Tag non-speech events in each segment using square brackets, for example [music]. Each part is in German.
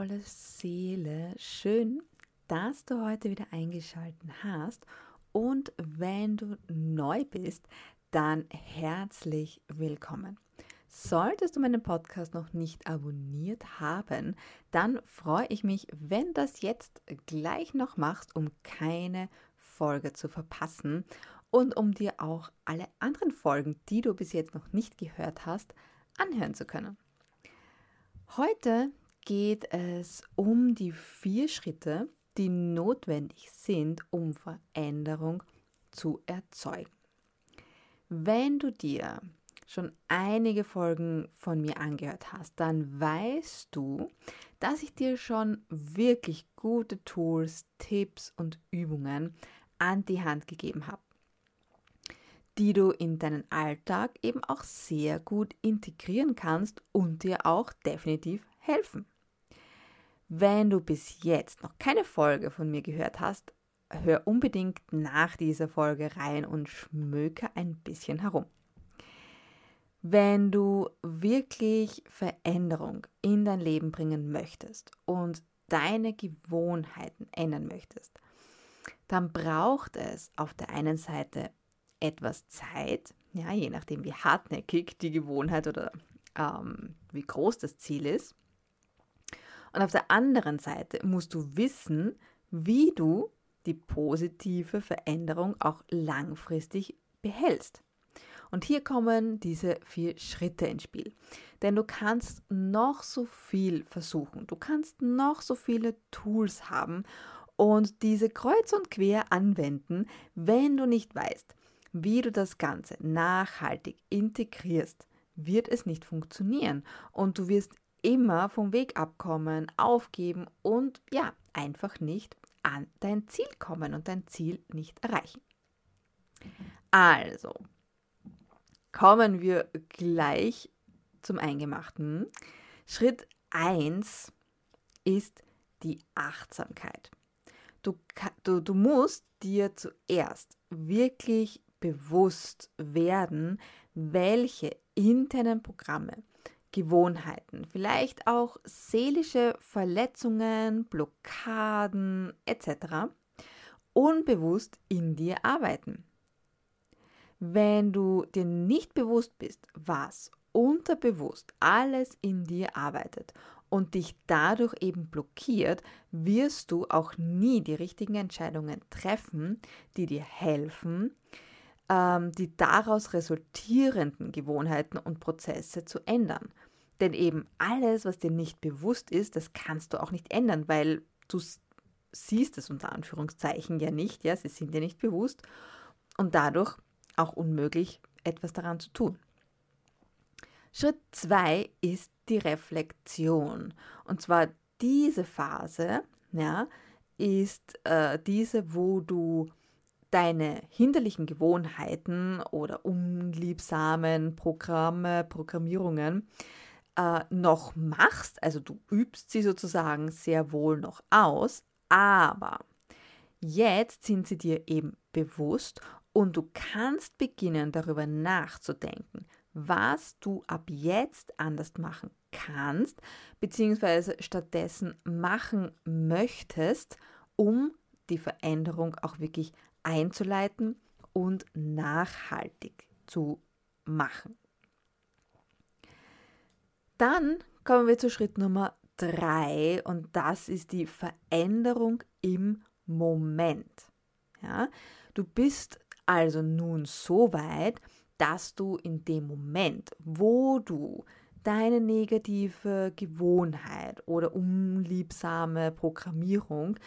wundervolle Seele, schön, dass du heute wieder eingeschaltet hast. Und wenn du neu bist, dann herzlich willkommen. Solltest du meinen Podcast noch nicht abonniert haben, dann freue ich mich, wenn du das jetzt gleich noch machst, um keine Folge zu verpassen und um dir auch alle anderen Folgen, die du bis jetzt noch nicht gehört hast, anhören zu können. Heute geht es um die vier Schritte, die notwendig sind, um Veränderung zu erzeugen. Wenn du dir schon einige Folgen von mir angehört hast, dann weißt du, dass ich dir schon wirklich gute Tools, Tipps und Übungen an die Hand gegeben habe, die du in deinen Alltag eben auch sehr gut integrieren kannst und dir auch definitiv helfen. Wenn du bis jetzt noch keine Folge von mir gehört hast, hör unbedingt nach dieser Folge rein und schmöke ein bisschen herum. Wenn du wirklich Veränderung in dein Leben bringen möchtest und deine Gewohnheiten ändern möchtest, dann braucht es auf der einen Seite etwas Zeit, ja, je nachdem wie hartnäckig die Gewohnheit oder ähm, wie groß das Ziel ist. Und auf der anderen Seite musst du wissen, wie du die positive Veränderung auch langfristig behältst. Und hier kommen diese vier Schritte ins Spiel. Denn du kannst noch so viel versuchen, du kannst noch so viele Tools haben und diese kreuz und quer anwenden, wenn du nicht weißt, wie du das Ganze nachhaltig integrierst, wird es nicht funktionieren und du wirst immer vom Weg abkommen, aufgeben und ja, einfach nicht an dein Ziel kommen und dein Ziel nicht erreichen. Also, kommen wir gleich zum Eingemachten. Schritt 1 ist die Achtsamkeit. Du, du, du musst dir zuerst wirklich bewusst werden, welche internen Programme Gewohnheiten, vielleicht auch seelische Verletzungen, Blockaden etc. unbewusst in dir arbeiten. Wenn du dir nicht bewusst bist, was unterbewusst alles in dir arbeitet und dich dadurch eben blockiert, wirst du auch nie die richtigen Entscheidungen treffen, die dir helfen, ähm, die daraus resultierenden Gewohnheiten und Prozesse zu ändern. Denn eben alles, was dir nicht bewusst ist, das kannst du auch nicht ändern, weil du siehst es unter Anführungszeichen ja nicht, ja, sie sind dir nicht bewusst und dadurch auch unmöglich, etwas daran zu tun. Schritt 2 ist die Reflexion. Und zwar diese Phase, ja, ist äh, diese, wo du deine hinderlichen Gewohnheiten oder unliebsamen Programme, Programmierungen äh, noch machst, also du übst sie sozusagen sehr wohl noch aus, aber jetzt sind sie dir eben bewusst und du kannst beginnen darüber nachzudenken, was du ab jetzt anders machen kannst, beziehungsweise stattdessen machen möchtest, um die Veränderung auch wirklich einzuleiten und nachhaltig zu machen. Dann kommen wir zu Schritt Nummer drei und das ist die Veränderung im Moment. Ja, du bist also nun so weit, dass du in dem Moment, wo du deine negative Gewohnheit oder unliebsame Programmierung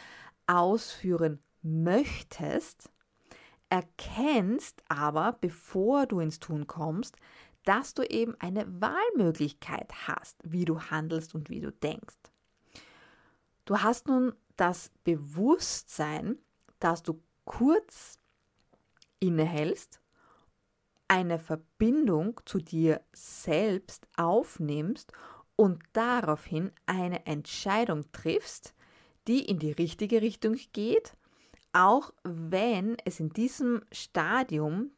ausführen möchtest, erkennst aber, bevor du ins Tun kommst, dass du eben eine Wahlmöglichkeit hast, wie du handelst und wie du denkst. Du hast nun das Bewusstsein, dass du kurz innehältst, eine Verbindung zu dir selbst aufnimmst und daraufhin eine Entscheidung triffst, die in die richtige Richtung geht auch wenn es in diesem Stadium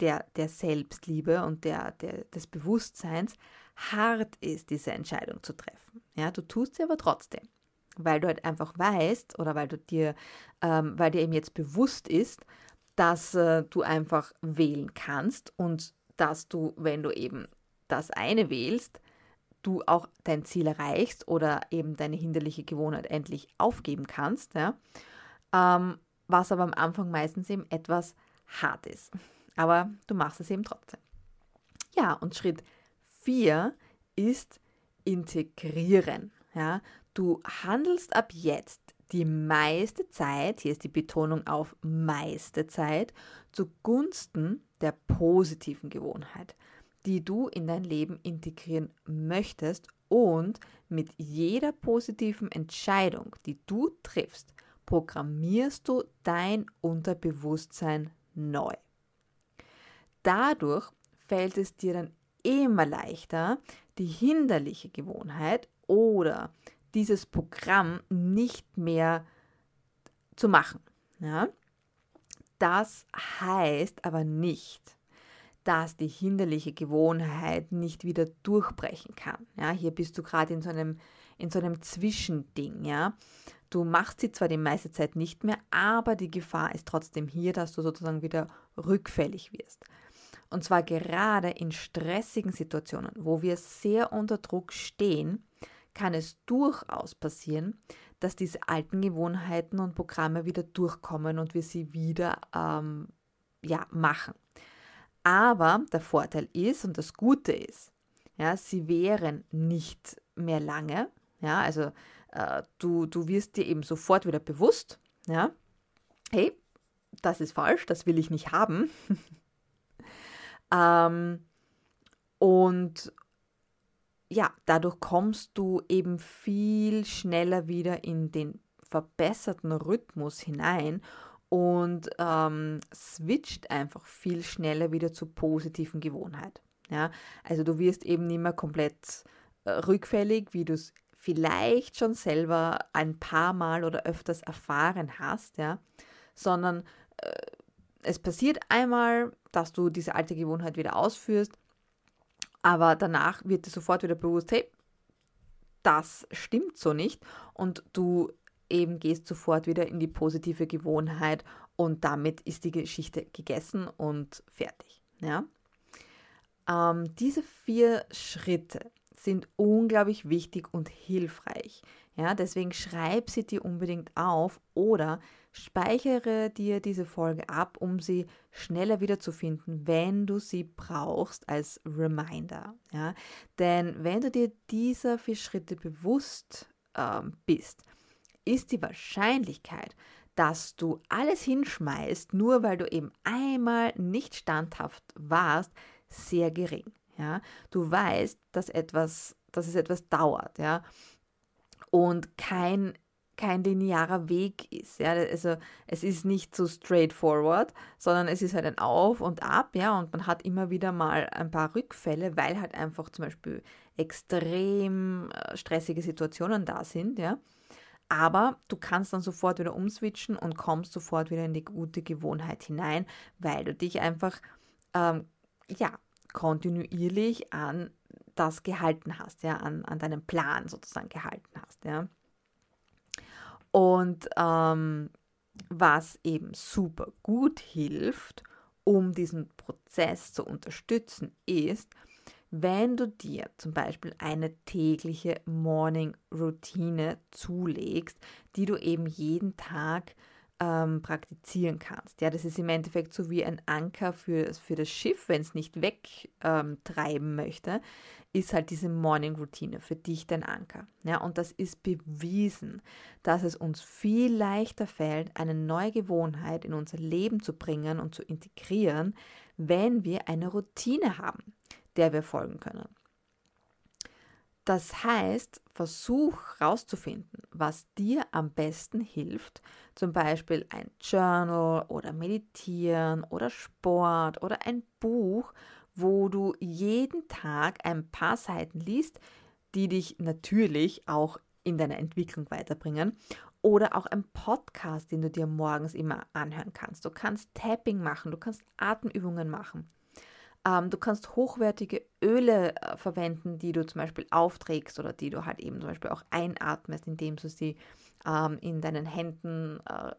der, der Selbstliebe und der, der, des Bewusstseins hart ist, diese Entscheidung zu treffen. Ja, du tust sie aber trotzdem. weil du halt einfach weißt oder weil du dir, ähm, weil dir eben jetzt bewusst ist, dass äh, du einfach wählen kannst und dass du, wenn du eben das eine wählst, du auch dein Ziel erreichst oder eben deine hinderliche Gewohnheit endlich aufgeben kannst, ja? ähm, was aber am Anfang meistens eben etwas hart ist. Aber du machst es eben trotzdem. Ja, und Schritt 4 ist integrieren. Ja? Du handelst ab jetzt die meiste Zeit, hier ist die Betonung auf meiste Zeit, zugunsten der positiven Gewohnheit die du in dein Leben integrieren möchtest und mit jeder positiven Entscheidung, die du triffst, programmierst du dein Unterbewusstsein neu. Dadurch fällt es dir dann immer leichter, die hinderliche Gewohnheit oder dieses Programm nicht mehr zu machen. Ja? Das heißt aber nicht, dass die hinderliche Gewohnheit nicht wieder durchbrechen kann. Ja, hier bist du gerade in so einem in so einem Zwischending, ja. Du machst sie zwar die meiste Zeit nicht mehr, aber die Gefahr ist trotzdem hier, dass du sozusagen wieder rückfällig wirst. Und zwar gerade in stressigen Situationen, wo wir sehr unter Druck stehen, kann es durchaus passieren, dass diese alten Gewohnheiten und Programme wieder durchkommen und wir sie wieder ähm, ja, machen. Aber der Vorteil ist und das Gute ist, ja, sie wären nicht mehr lange. Ja, also äh, du, du wirst dir eben sofort wieder bewusst, ja, hey, das ist falsch, das will ich nicht haben. [laughs] ähm, und ja, dadurch kommst du eben viel schneller wieder in den verbesserten Rhythmus hinein und ähm, switcht einfach viel schneller wieder zur positiven Gewohnheit. Ja? Also du wirst eben nicht mehr komplett äh, rückfällig, wie du es vielleicht schon selber ein paar Mal oder öfters erfahren hast, ja? sondern äh, es passiert einmal, dass du diese alte Gewohnheit wieder ausführst, aber danach wird dir sofort wieder bewusst, hey, das stimmt so nicht und du eben gehst sofort wieder in die positive Gewohnheit und damit ist die Geschichte gegessen und fertig. Ja? Ähm, diese vier Schritte sind unglaublich wichtig und hilfreich. Ja, deswegen schreib sie dir unbedingt auf oder speichere dir diese Folge ab, um sie schneller wiederzufinden, wenn du sie brauchst als Reminder. Ja, denn wenn du dir dieser vier Schritte bewusst ähm, bist, ist die Wahrscheinlichkeit, dass du alles hinschmeißt, nur weil du eben einmal nicht standhaft warst, sehr gering. Ja? Du weißt, dass, etwas, dass es etwas dauert ja? und kein, kein linearer Weg ist. Ja? Also es ist nicht so straightforward, sondern es ist halt ein Auf und Ab ja? und man hat immer wieder mal ein paar Rückfälle, weil halt einfach zum Beispiel extrem äh, stressige Situationen da sind. Ja? Aber du kannst dann sofort wieder umswitchen und kommst sofort wieder in die gute Gewohnheit hinein, weil du dich einfach ähm, ja, kontinuierlich an das gehalten hast, ja, an, an deinen Plan sozusagen gehalten hast. Ja. Und ähm, was eben super gut hilft, um diesen Prozess zu unterstützen, ist, wenn du dir zum Beispiel eine tägliche Morning Routine zulegst, die du eben jeden Tag ähm, praktizieren kannst. Ja, das ist im Endeffekt so wie ein Anker für, für das Schiff, wenn es nicht wegtreiben ähm, möchte, ist halt diese Morning Routine für dich dein Anker. Ja, und das ist bewiesen, dass es uns viel leichter fällt, eine neue Gewohnheit in unser Leben zu bringen und zu integrieren, wenn wir eine Routine haben der wir folgen können. Das heißt, versuch herauszufinden, was dir am besten hilft, zum Beispiel ein Journal oder Meditieren oder Sport oder ein Buch, wo du jeden Tag ein paar Seiten liest, die dich natürlich auch in deiner Entwicklung weiterbringen oder auch ein Podcast, den du dir morgens immer anhören kannst. Du kannst Tapping machen, du kannst Atemübungen machen. Ähm, du kannst hochwertige Öle äh, verwenden, die du zum Beispiel aufträgst oder die du halt eben zum Beispiel auch einatmest, indem du sie ähm, in deinen Händen äh,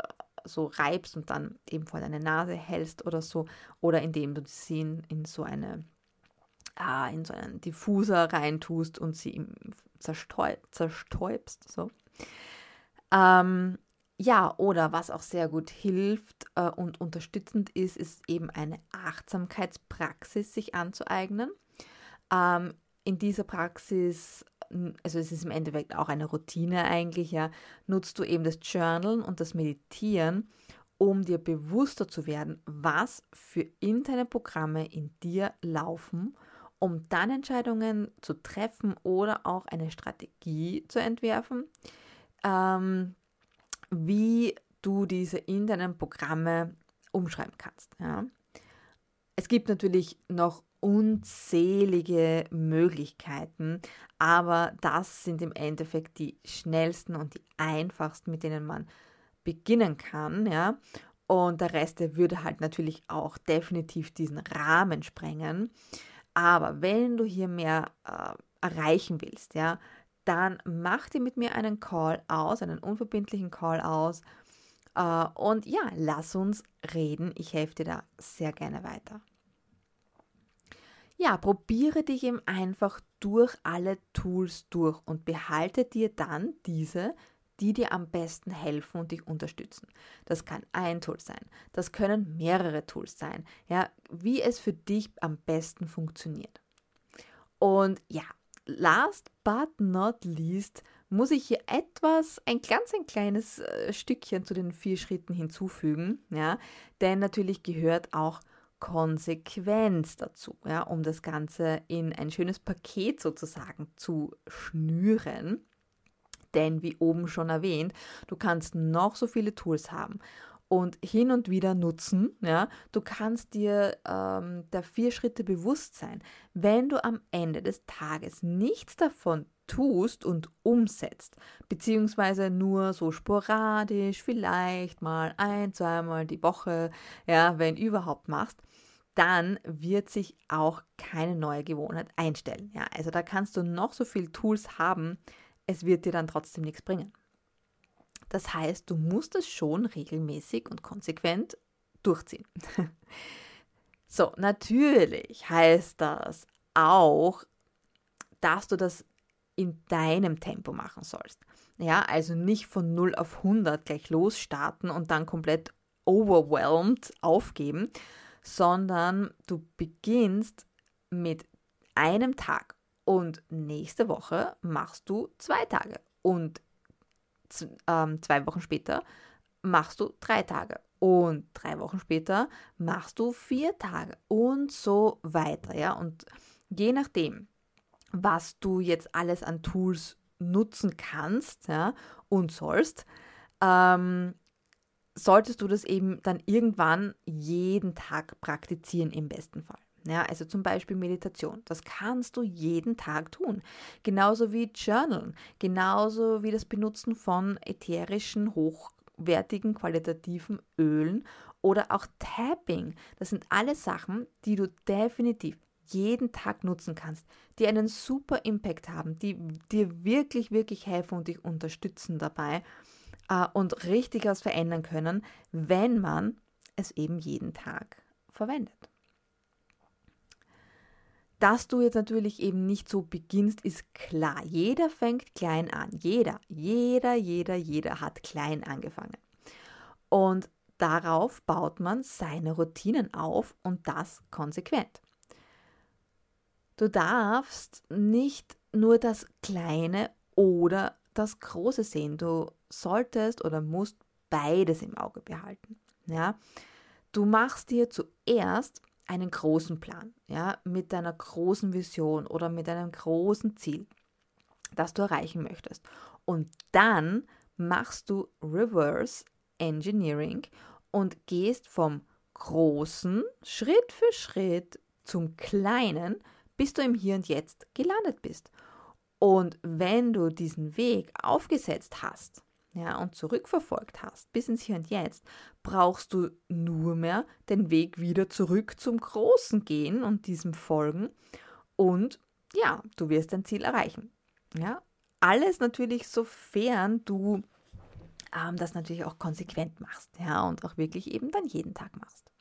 so reibst und dann eben vor deine Nase hältst oder so, oder indem du sie in, in so eine äh, in so einen Diffuser reintust und sie zerstäub, zerstäubst. So. Ähm, ja, oder was auch sehr gut hilft äh, und unterstützend ist, ist eben eine Achtsamkeitspraxis sich anzueignen. Ähm, in dieser Praxis, also es ist im Endeffekt auch eine Routine eigentlich, ja, nutzt du eben das Journalen und das Meditieren, um dir bewusster zu werden, was für interne Programme in dir laufen, um dann Entscheidungen zu treffen oder auch eine Strategie zu entwerfen. Ähm, wie du diese internen Programme umschreiben kannst. Ja. Es gibt natürlich noch unzählige Möglichkeiten, aber das sind im Endeffekt die schnellsten und die einfachsten, mit denen man beginnen kann, ja. Und der Rest, der würde halt natürlich auch definitiv diesen Rahmen sprengen. Aber wenn du hier mehr äh, erreichen willst, ja, dann mach dir mit mir einen Call aus, einen unverbindlichen Call aus. Uh, und ja, lass uns reden. Ich helfe dir da sehr gerne weiter. Ja, probiere dich eben einfach durch alle Tools durch und behalte dir dann diese, die dir am besten helfen und dich unterstützen. Das kann ein Tool sein, das können mehrere Tools sein, ja, wie es für dich am besten funktioniert. Und ja, last but not least muss ich hier etwas, ein ganz ein kleines äh, Stückchen zu den vier Schritten hinzufügen, ja, denn natürlich gehört auch Konsequenz dazu, ja, um das Ganze in ein schönes Paket sozusagen zu schnüren. Denn wie oben schon erwähnt, du kannst noch so viele Tools haben und hin und wieder nutzen. Ja? Du kannst dir ähm, der vier Schritte bewusst sein. Wenn du am Ende des Tages nichts davon tust und umsetzt, beziehungsweise nur so sporadisch, vielleicht mal ein, zweimal die Woche, ja, wenn überhaupt machst, dann wird sich auch keine neue Gewohnheit einstellen. Ja, also da kannst du noch so viele Tools haben, es wird dir dann trotzdem nichts bringen. Das heißt, du musst es schon regelmäßig und konsequent durchziehen. [laughs] so, natürlich heißt das auch, dass du das in deinem Tempo machen sollst. Ja, also nicht von 0 auf 100 gleich losstarten und dann komplett overwhelmed aufgeben, sondern du beginnst mit einem Tag und nächste Woche machst du zwei Tage und ähm, zwei Wochen später machst du drei Tage und drei Wochen später machst du vier Tage und so weiter, ja. Und je nachdem, was du jetzt alles an Tools nutzen kannst, ja, und sollst, ähm, solltest du das eben dann irgendwann jeden Tag praktizieren im besten Fall. Ja, also zum Beispiel Meditation. Das kannst du jeden Tag tun. Genauso wie Journalen. Genauso wie das Benutzen von ätherischen, hochwertigen, qualitativen Ölen oder auch Tapping. Das sind alles Sachen, die du definitiv jeden Tag nutzen kannst, die einen super Impact haben, die dir wirklich, wirklich helfen und dich unterstützen dabei äh, und richtig was verändern können, wenn man es eben jeden Tag verwendet. Dass du jetzt natürlich eben nicht so beginnst, ist klar. Jeder fängt klein an. Jeder, jeder, jeder, jeder hat klein angefangen. Und darauf baut man seine Routinen auf und das konsequent. Du darfst nicht nur das Kleine oder das Große sehen. Du solltest oder musst beides im Auge behalten. Ja? Du machst dir zuerst einen großen Plan, ja, mit deiner großen Vision oder mit einem großen Ziel, das du erreichen möchtest. Und dann machst du Reverse Engineering und gehst vom großen Schritt für Schritt zum kleinen, bis du im Hier und Jetzt gelandet bist. Und wenn du diesen Weg aufgesetzt hast, ja, und zurückverfolgt hast, bis ins Hier und Jetzt, brauchst du nur mehr den Weg wieder zurück zum Großen gehen und diesem folgen. Und ja, du wirst dein Ziel erreichen. Ja, alles natürlich, sofern du ähm, das natürlich auch konsequent machst, ja, und auch wirklich eben dann jeden Tag machst.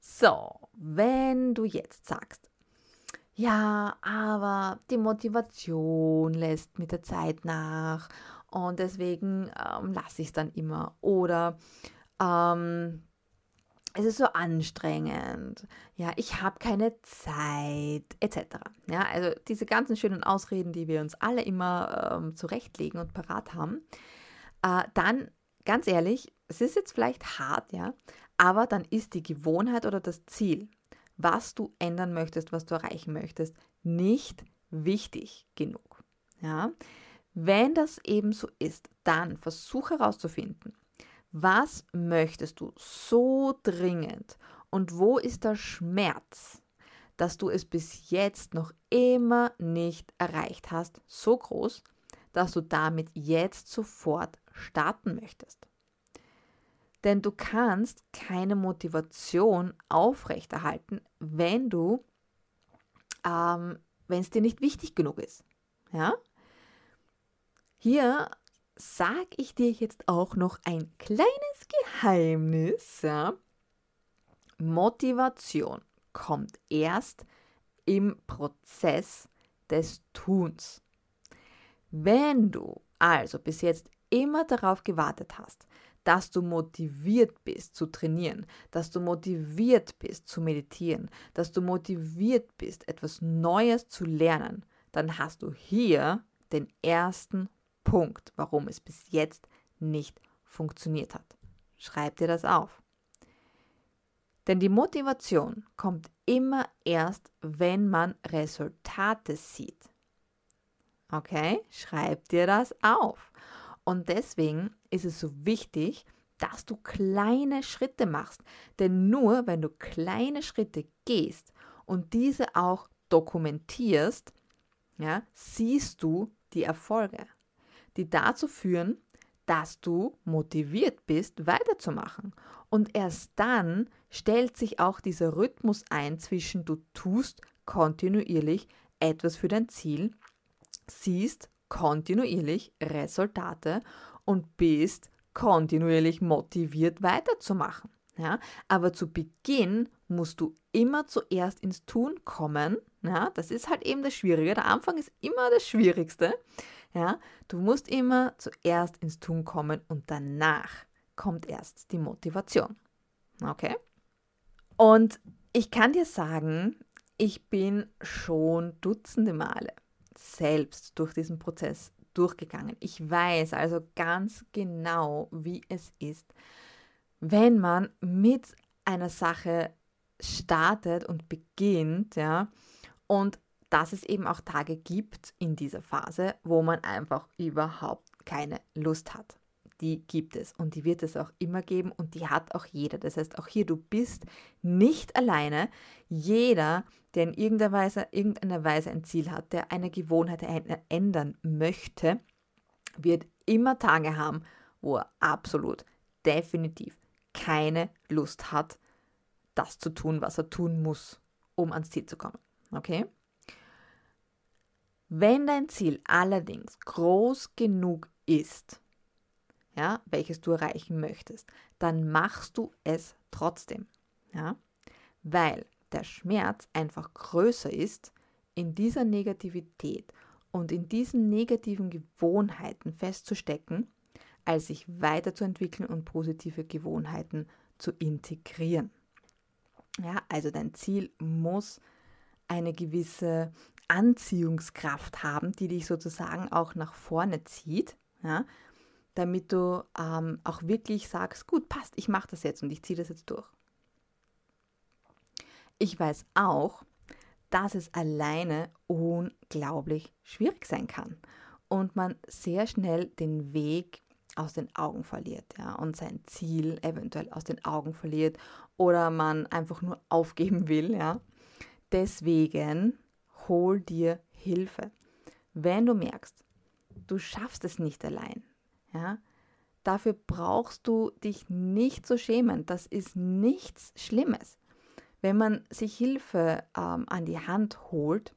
So, wenn du jetzt sagst, ja, aber die Motivation lässt mit der Zeit nach und deswegen ähm, lasse ich es dann immer. Oder ähm, es ist so anstrengend, ja, ich habe keine Zeit, etc. Ja, also diese ganzen schönen Ausreden, die wir uns alle immer ähm, zurechtlegen und parat haben, äh, dann ganz ehrlich, es ist jetzt vielleicht hart, ja, aber dann ist die Gewohnheit oder das Ziel, was du ändern möchtest, was du erreichen möchtest, nicht wichtig genug. Ja? Wenn das eben so ist, dann versuche herauszufinden, was möchtest du so dringend und wo ist der Schmerz, dass du es bis jetzt noch immer nicht erreicht hast, so groß, dass du damit jetzt sofort starten möchtest. Denn du kannst keine Motivation aufrechterhalten, wenn du, ähm, wenn es dir nicht wichtig genug ist. Ja? Hier sage ich dir jetzt auch noch ein kleines Geheimnis. Ja? Motivation kommt erst im Prozess des Tuns. Wenn du also bis jetzt immer darauf gewartet hast, dass du motiviert bist zu trainieren, dass du motiviert bist zu meditieren, dass du motiviert bist, etwas Neues zu lernen, dann hast du hier den ersten Punkt, warum es bis jetzt nicht funktioniert hat. Schreib dir das auf. Denn die Motivation kommt immer erst, wenn man Resultate sieht. Okay, schreib dir das auf. Und deswegen ist es so wichtig, dass du kleine Schritte machst. Denn nur wenn du kleine Schritte gehst und diese auch dokumentierst, ja, siehst du die Erfolge, die dazu führen, dass du motiviert bist, weiterzumachen. Und erst dann stellt sich auch dieser Rhythmus ein zwischen du tust kontinuierlich etwas für dein Ziel, siehst kontinuierlich Resultate und bist kontinuierlich motiviert weiterzumachen. Ja? Aber zu Beginn musst du immer zuerst ins Tun kommen. Ja? Das ist halt eben das Schwierige. Der Anfang ist immer das Schwierigste. Ja? Du musst immer zuerst ins Tun kommen und danach kommt erst die Motivation. Okay? Und ich kann dir sagen, ich bin schon dutzende Male selbst durch diesen Prozess durchgegangen. Ich weiß also ganz genau, wie es ist, wenn man mit einer Sache startet und beginnt, ja, und dass es eben auch Tage gibt in dieser Phase, wo man einfach überhaupt keine Lust hat die gibt es und die wird es auch immer geben und die hat auch jeder. Das heißt, auch hier, du bist nicht alleine. Jeder, der in irgendeiner Weise, irgendeiner Weise ein Ziel hat, der eine Gewohnheit ändern möchte, wird immer Tage haben, wo er absolut, definitiv keine Lust hat, das zu tun, was er tun muss, um ans Ziel zu kommen. Okay? Wenn dein Ziel allerdings groß genug ist, ja, welches du erreichen möchtest, dann machst du es trotzdem. Ja, weil der Schmerz einfach größer ist, in dieser Negativität und in diesen negativen Gewohnheiten festzustecken, als sich weiterzuentwickeln und positive Gewohnheiten zu integrieren. Ja, also dein Ziel muss eine gewisse Anziehungskraft haben, die dich sozusagen auch nach vorne zieht. Ja, damit du ähm, auch wirklich sagst, gut, passt, ich mache das jetzt und ich ziehe das jetzt durch. Ich weiß auch, dass es alleine unglaublich schwierig sein kann und man sehr schnell den Weg aus den Augen verliert ja, und sein Ziel eventuell aus den Augen verliert oder man einfach nur aufgeben will. Ja. Deswegen hol dir Hilfe. Wenn du merkst, du schaffst es nicht allein, Ja? Dafür brauchst du dich nicht zu schämen. Das ist nichts Schlimmes. Wenn man sich Hilfe ähm, an die Hand holt,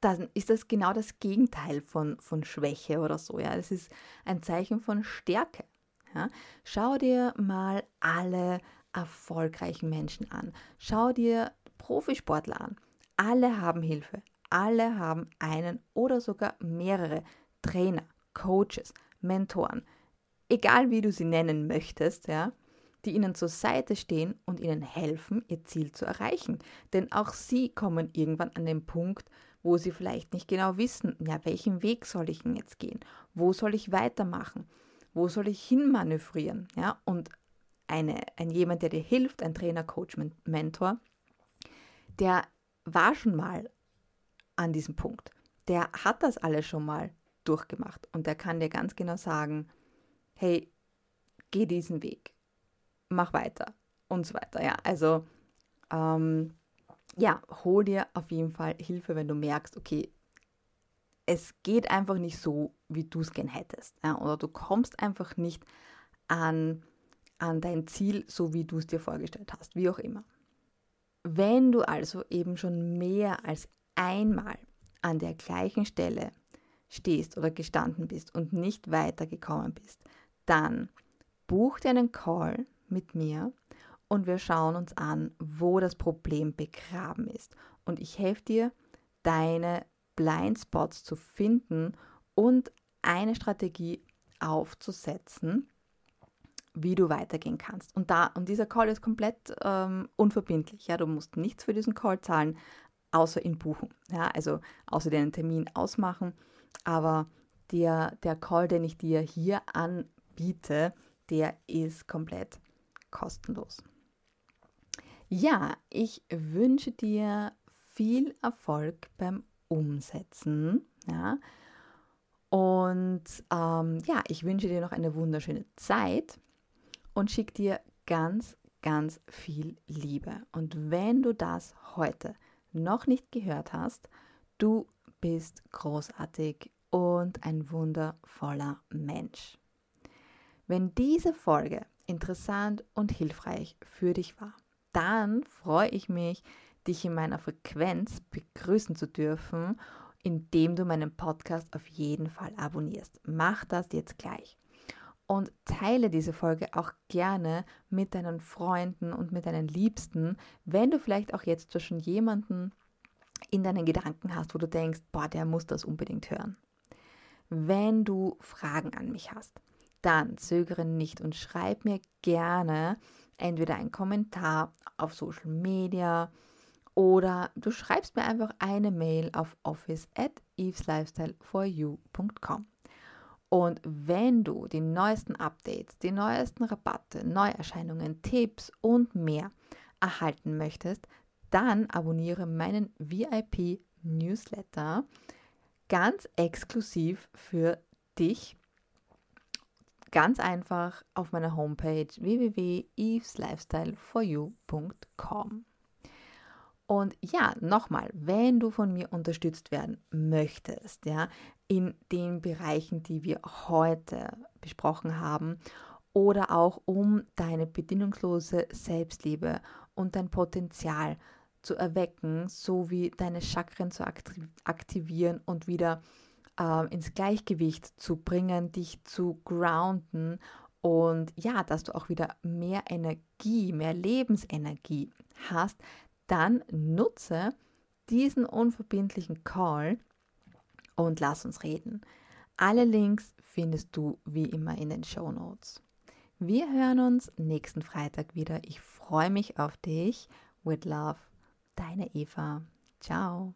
dann ist das genau das Gegenteil von, von Schwäche oder so. Ja? Das ist ein Zeichen von Stärke. Ja? Schau dir mal alle erfolgreichen Menschen an. Schau dir Profisportler an. Alle haben Hilfe. Alle haben einen oder sogar mehrere Trainer, Coaches, Mentoren, egal wie du sie nennen möchtest, ja, die ihnen zur Seite stehen und ihnen helfen, ihr Ziel zu erreichen. Denn auch sie kommen irgendwann an den Punkt, wo sie vielleicht nicht genau wissen, ja, welchen Weg soll ich denn jetzt gehen? Wo soll ich weitermachen? Wo soll ich hinmanövrieren? Ja, und eine, ein jemand, der dir hilft, ein Trainer, Coach, Mentor, der war schon mal an diesem Punkt. Der hat das alles schon mal durchgemacht und der kann dir ganz genau sagen, hey, geh diesen Weg, mach weiter und so weiter. Ja, also ähm, ja, hol dir auf jeden Fall Hilfe, wenn du merkst, okay, es geht einfach nicht so, wie du es gern hättest. Ja, oder du kommst einfach nicht an, an dein Ziel, so wie du es dir vorgestellt hast, wie auch immer. Wenn du also eben schon mehr als einmal an der gleichen Stelle stehst oder gestanden bist und nicht weitergekommen bist, dann buch dir einen Call mit mir und wir schauen uns an, wo das Problem begraben ist. Und ich helfe dir, deine Blindspots zu finden und eine Strategie aufzusetzen, wie du weitergehen kannst. Und, da, und dieser Call ist komplett ähm, unverbindlich. Ja? Du musst nichts für diesen Call zahlen, außer ihn buchen. Ja? Also außer dir einen Termin ausmachen. Aber der, der Call, den ich dir hier anbiete, der ist komplett kostenlos. Ja, ich wünsche dir viel Erfolg beim Umsetzen. Ja? Und ähm, ja, ich wünsche dir noch eine wunderschöne Zeit und schicke dir ganz, ganz viel Liebe. Und wenn du das heute noch nicht gehört hast, du bist großartig und ein wundervoller Mensch. Wenn diese Folge interessant und hilfreich für dich war, dann freue ich mich, dich in meiner Frequenz begrüßen zu dürfen, indem du meinen Podcast auf jeden Fall abonnierst. Mach das jetzt gleich und teile diese Folge auch gerne mit deinen Freunden und mit deinen Liebsten, wenn du vielleicht auch jetzt schon jemanden in deinen Gedanken hast, wo du denkst, boah, der muss das unbedingt hören. Wenn du Fragen an mich hast, dann zögere nicht und schreib mir gerne entweder einen Kommentar auf Social Media oder du schreibst mir einfach eine Mail auf office at eveslifestyleforyou.com. Und wenn du die neuesten Updates, die neuesten Rabatte, Neuerscheinungen, Tipps und mehr erhalten möchtest, dann abonniere meinen VIP Newsletter ganz exklusiv für dich. Ganz einfach auf meiner Homepage www.eveslifestyleforyou.com. Und ja, nochmal, wenn du von mir unterstützt werden möchtest, ja, in den Bereichen, die wir heute besprochen haben, oder auch um deine bedingungslose Selbstliebe und dein Potenzial zu erwecken, sowie deine Chakren zu aktivieren und wieder äh, ins Gleichgewicht zu bringen, dich zu grounden und ja, dass du auch wieder mehr Energie, mehr Lebensenergie hast, dann nutze diesen unverbindlichen Call und lass uns reden. Alle Links findest du wie immer in den Show Notes. Wir hören uns nächsten Freitag wieder. Ich freue mich auf dich. With love, deine Eva. Ciao.